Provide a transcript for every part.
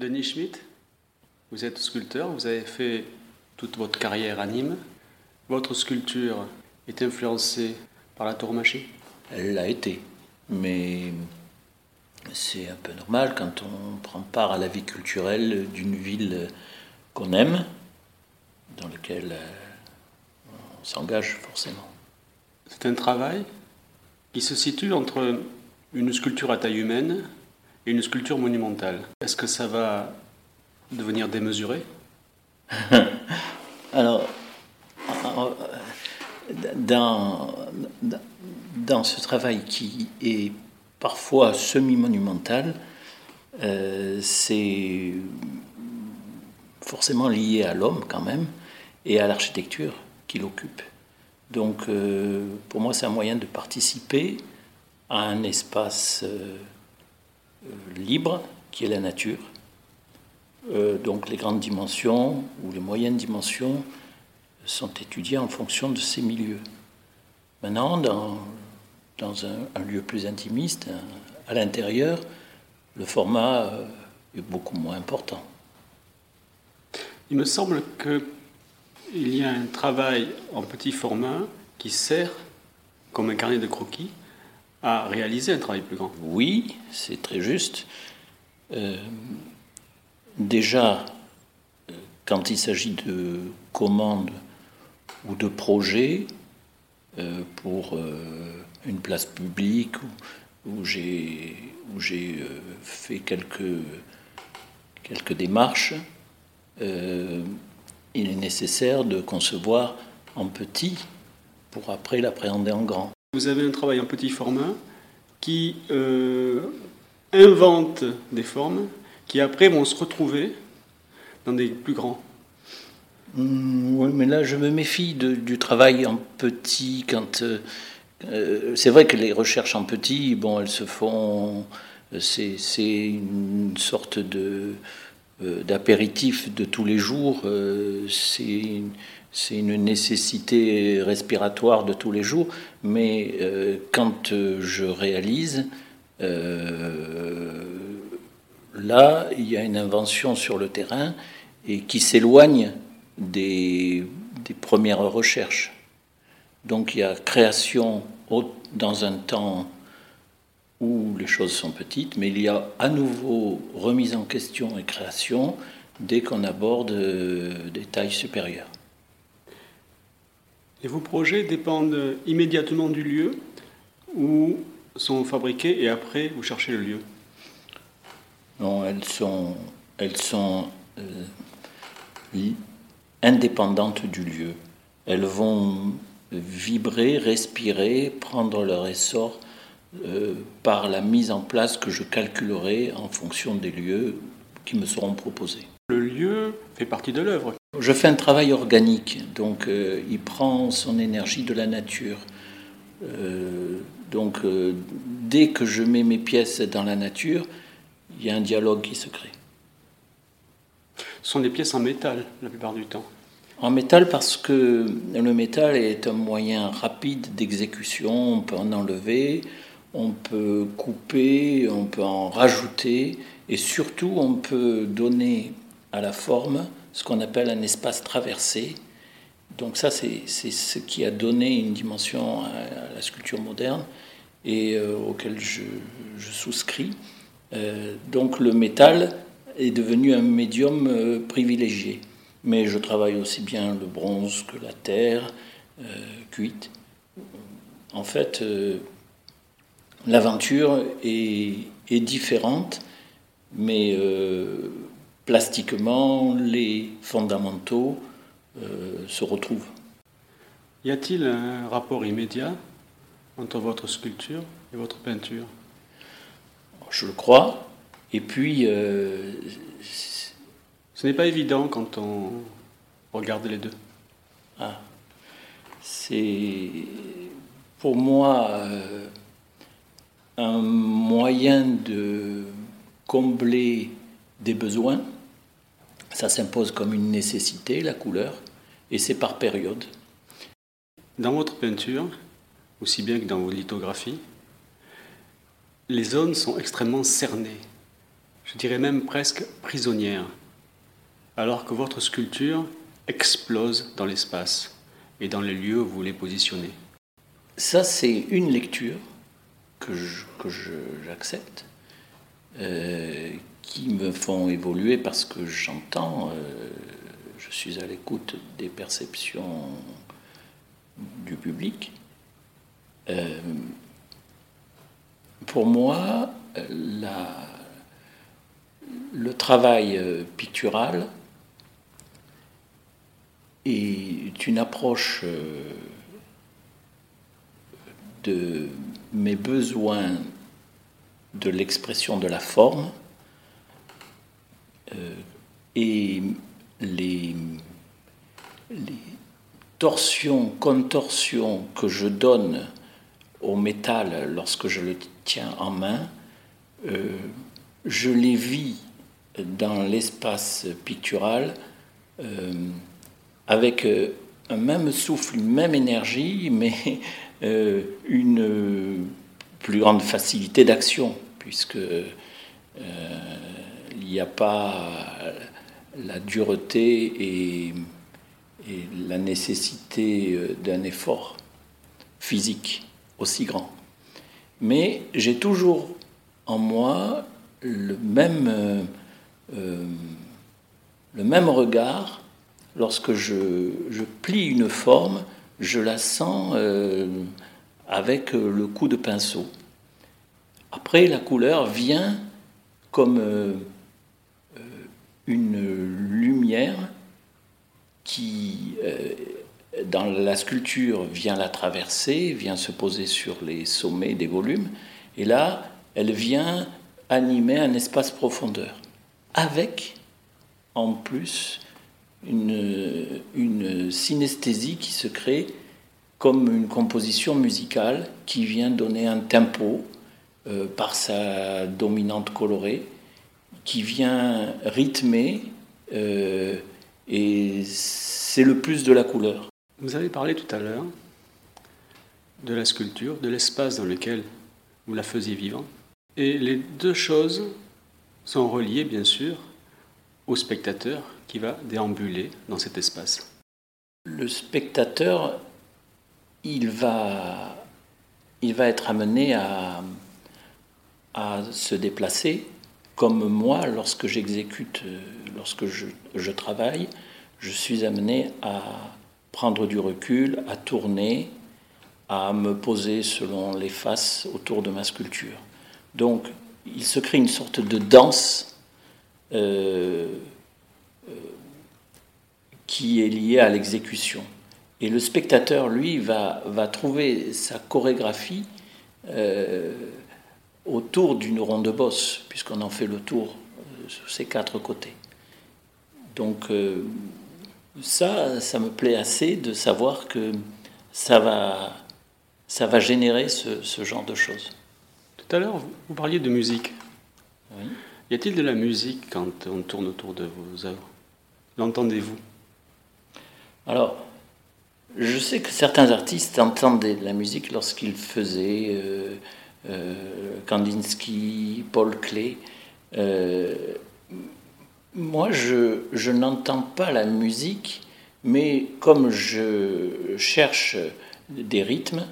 Denis Schmitt, vous êtes sculpteur, vous avez fait toute votre carrière à Nîmes. Votre sculpture est influencée par la tauromachie Elle l'a été, mais c'est un peu normal quand on prend part à la vie culturelle d'une ville qu'on aime, dans laquelle euh, on s'engage forcément. C'est un travail qui se situe entre une sculpture à taille humaine et une sculpture monumentale. Est-ce que ça va devenir démesuré? Alors, dans, dans ce travail qui est parfois semi-monumental, euh, c'est forcément lié à l'homme quand même et à l'architecture qui l'occupe. Donc euh, pour moi c'est un moyen de participer à un espace euh, libre qui est la nature. donc les grandes dimensions ou les moyennes dimensions sont étudiées en fonction de ces milieux. Maintenant, dans dans un, lieu plus intimiste, à l'intérieur, le format euh, est beaucoup moins important. Il me semble qu'il y a un travail en petit format qui sert, comme un carnet de croquis, à réaliser un travail plus grand. Oui, c'est très juste. Euh, déjà, euh, quand il s'agit de commandes ou de projets pour une place publique où, j'ai euh, fait quelques, quelques démarches, euh, il est nécessaire de concevoir en petit pour après l'appréhender en grand. Vous avez un travail en petit format qui euh, invente des formes qui après vont se retrouver dans des plus grands. Mmh, oui, mais là je me méfie du travail en petit quand euh, c'est vrai que les recherches en petit, bon, elles se font. C'est une sorte euh, d'apéritif de tous les jours. Euh, c'est une nécessité respiratoire de tous les jours. Mais quand je réalise, là, il y a une invention sur le terrain et qui s'éloigne des, des premières recherches. Donc il y a création dans un temps où les choses sont petites, mais il y a à nouveau remise en question et création dès qu'on aborde euh, des tailles supérieures. Et vos projets dépendent immédiatement du lieu ou sont fabriqués et après vous cherchez le lieu Non, elles sont, elles sont euh, indépendantes du lieu. Elles vont vibrer, respirer, prendre leur essor euh, par la mise en place que je calculerai en fonction des lieux qui me seront proposés. Le lieu fait partie de l'œuvre. Je fais un travail organique, donc euh, il prend son énergie de la nature. Euh, donc dès que je mets mes pièces dans la nature, il y a un dialogue qui se crée. Ce sont des pièces en métal la plupart du temps. En métal parce que le métal est un moyen rapide d'exécution, on peut en enlever, on peut couper, on peut en rajouter, et surtout on peut donner à la forme ce qu'on appelle un espace traversé. Donc ça c'est ce qui a donné une dimension à la sculpture moderne et euh, auquel je, souscris. Euh, donc le métal est devenu un médium euh, privilégié mais je travaille aussi bien le bronze que la terre cuite. En fait, l'aventure est, différente, mais plastiquement, les fondamentaux se retrouvent. Y a-t-il un rapport immédiat entre votre sculpture et votre peinture? Je le crois. Et puis, ce n'est pas évident quand on regarde les deux. Ah. C'est pour moi euh, un moyen de combler des besoins. Ça s'impose comme une nécessité, la couleur, et c'est par période. Dans votre peinture, aussi bien que dans vos lithographies, les zones sont extrêmement cernées. je dirais même presque prisonnière, alors que votre sculpture explose dans l'espace et dans les lieux où vous les positionnez. Ça, c'est une lecture que j'accepte, euh, qui me font évoluer parce que j'entends, euh, je suis à l'écoute des perceptions du public. Euh, pour moi, le travail pictural est une approche de mes besoins de l'expression de la forme euh, et les, torsions, contorsions que je donne au métal lorsque je le tiens en main, euh, je les vis dans l'espace pictural euh, avec un même souffle, une même énergie, mais une plus grande facilité d'action, puisque il n'y a pas la dureté et, la nécessité euh, d'un effort physique aussi grand. Mais j'ai toujours en moi le même, euh, euh, le même regard lorsque je, plie une forme, je la sens avec le coup de pinceau. Après, la couleur vient comme une lumière qui, euh, dans la sculpture, vient la traverser, vient se poser sur les sommets des volumes, et là, elle vient animer un espace profondeur, avec en plus une, synesthésie qui se crée comme une composition musicale qui vient donner un tempo euh, par sa dominante colorée qui vient rythmer euh, et c'est le plus de la couleur. Vous avez parlé tout à l'heure de la sculpture, de l'espace dans lequel vous la faisiez vivre. Et les deux choses sont reliées, bien sûr, au spectateur qui va déambuler dans cet espace. Le spectateur, il va, il va être amené à, à se déplacer comme moi, lorsque j'exécute, euh, lorsque je, travaille, je suis amené à prendre du recul, à tourner, à me poser selon les faces autour de ma sculpture. Donc, il se crée une sorte de danse euh, euh, qui est liée à l'exécution. Et le spectateur, lui, va, va trouver sa chorégraphie autour d'une ronde bosse, puisqu'on en fait le tour euh, sur ces quatre côtés. Donc euh, ça, ça me plaît assez de savoir que ça va, ça va générer ce, genre de choses. Tout à l'heure, vous parliez de musique. Y a-t-il de la musique quand on tourne autour de vos œuvres? L'entendez-vous? Alors, je sais que certains artistes entendent de la musique lorsqu'ils faisaient... Euh, Kandinsky, Paul Klee. Euh, moi, je, je n'entends pas la musique, mais comme je cherche des rythmes,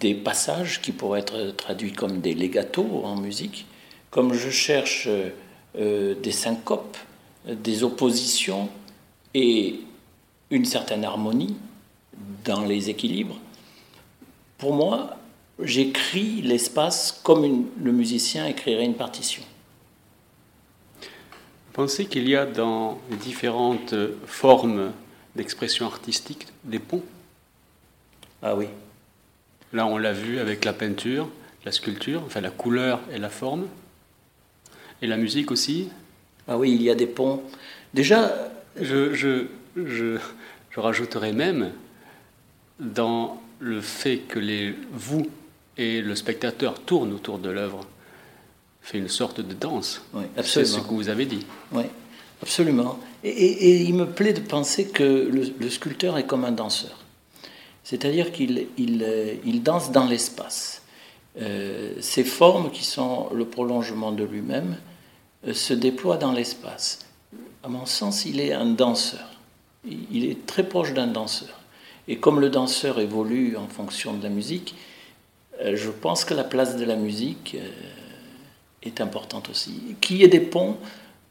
des passages qui pourraient être traduits comme des legatos en musique, comme je cherche euh, des syncopes, des oppositions et une certaine harmonie dans les équilibres, pour moi, j'écris l'espace comme le musicien écrirait une partition. Vous pensez qu'il y a dans les différentes formes d'expression artistique des ponts? Ah oui. Là, on l'a vu avec la peinture, la sculpture, enfin la couleur et la forme. Et la musique aussi? Ah oui, il y a des ponts. Déjà. Je, je, je, je rajouterais même dans le fait que les vous et le spectateur tourne autour de l'œuvre, fait une sorte de danse. Oui, C'est ce que vous avez dit. Oui, absolument. Et, il me plaît de penser que le, sculpteur est comme un danseur. C'est-à-dire qu'il il, danse dans l'espace. Euh, ces formes qui sont le prolongement de lui-même se déploie dans l'espace. À mon sens, il est un danseur. Il est très proche d'un danseur. Et comme le danseur évolue en fonction de la musique, je pense que la place de la musique est importante aussi. Qu'il y ait des ponts,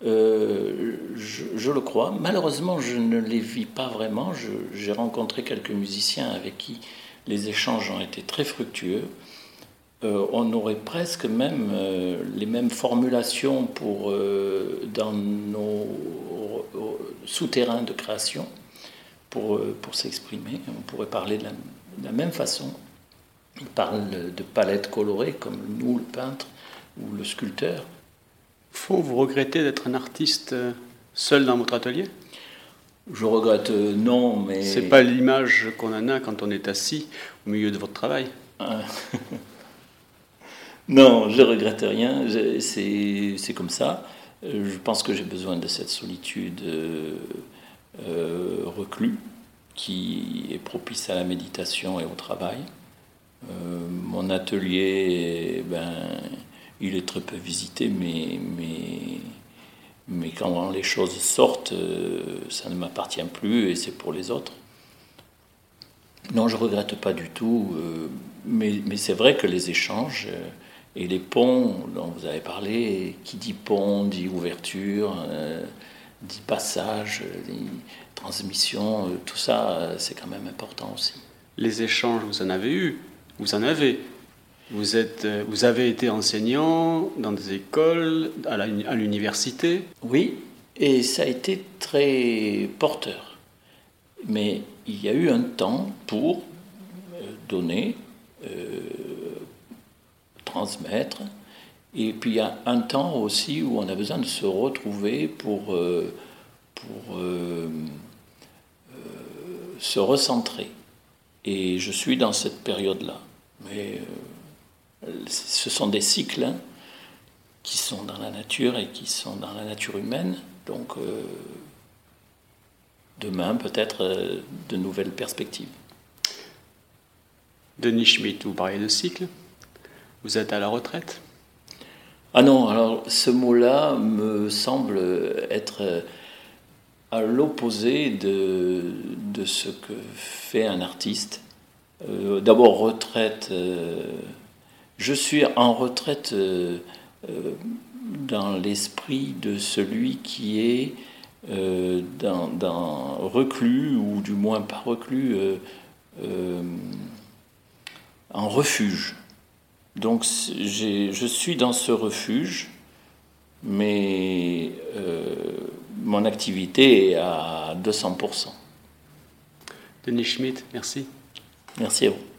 euh, je, le crois. Malheureusement, je ne les vis pas vraiment. J'ai rencontré quelques musiciens avec qui les échanges ont été très fructueux. Euh, on aurait presque même euh, les mêmes formulations pour, dans nos souterrains de création pour, pour s'exprimer. On pourrait parler de la même façon. Ils parlent de palettes colorées comme nous, le peintre ou le sculpteur. Faut vous regretter d'être un artiste euh, seul dans votre atelier? Je regrette euh, non, mais. C'est pas l'image qu'on en a quand on est assis au milieu de votre travail. Ah. non, je regrette rien. C'est comme ça. Euh, je pense que j'ai besoin de cette solitude reclus qui est propice à la méditation et au travail. Mon atelier, ben, il est très peu visité, mais, mais, mais quand les choses sortent, euh, ça ne m'appartient plus et c'est pour les autres. Non, je regrette pas du tout, euh, mais, mais c'est vrai que les échanges euh, et les ponts dont vous avez parlé, qui dit pont dit ouverture, dit passage, transmission, tout ça, c'est quand même important aussi. Les échanges, vous en avez eu, vous en avez. Vous, êtes, euh, vous avez été enseignant dans des écoles, à l'université Oui, et ça a été très porteur. Mais il y a eu un temps pour euh, donner, euh, transmettre, et puis il y a un temps aussi où on a besoin de se retrouver pour, pour se recentrer. Et je suis dans cette période-là. Mais ce sont des cycles hein, qui sont dans la nature et qui sont dans la nature humaine. Donc, euh, demain, peut-être euh, de nouvelles perspectives. Denis Schmitt, vous parlez de cycle. Vous êtes à la retraite? Ah non, alors ce mot-là me semble être euh, à l'opposé de, ce que fait un artiste. D'abord, retraite je suis en retraite euh, euh, dans l'esprit de celui qui est euh, dans, reclus, ou du moins pas reclus, en refuge. Donc je suis dans ce refuge, mais mon activité est à 200%. Denis Schmidt, merci. Merci à vous.